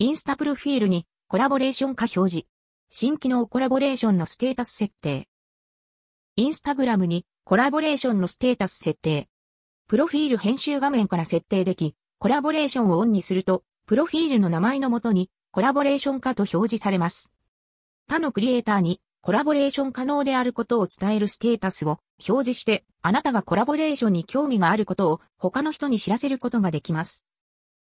インスタプロフィールにコラボレーション化表示。新機能コラボレーションのステータス設定。インスタグラムにコラボレーションのステータス設定。プロフィール編集画面から設定でき、コラボレーションをオンにすると、プロフィールの名前のもとにコラボレーション化と表示されます。他のクリエイターにコラボレーション可能であることを伝えるステータスを表示して、あなたがコラボレーションに興味があることを他の人に知らせることができます。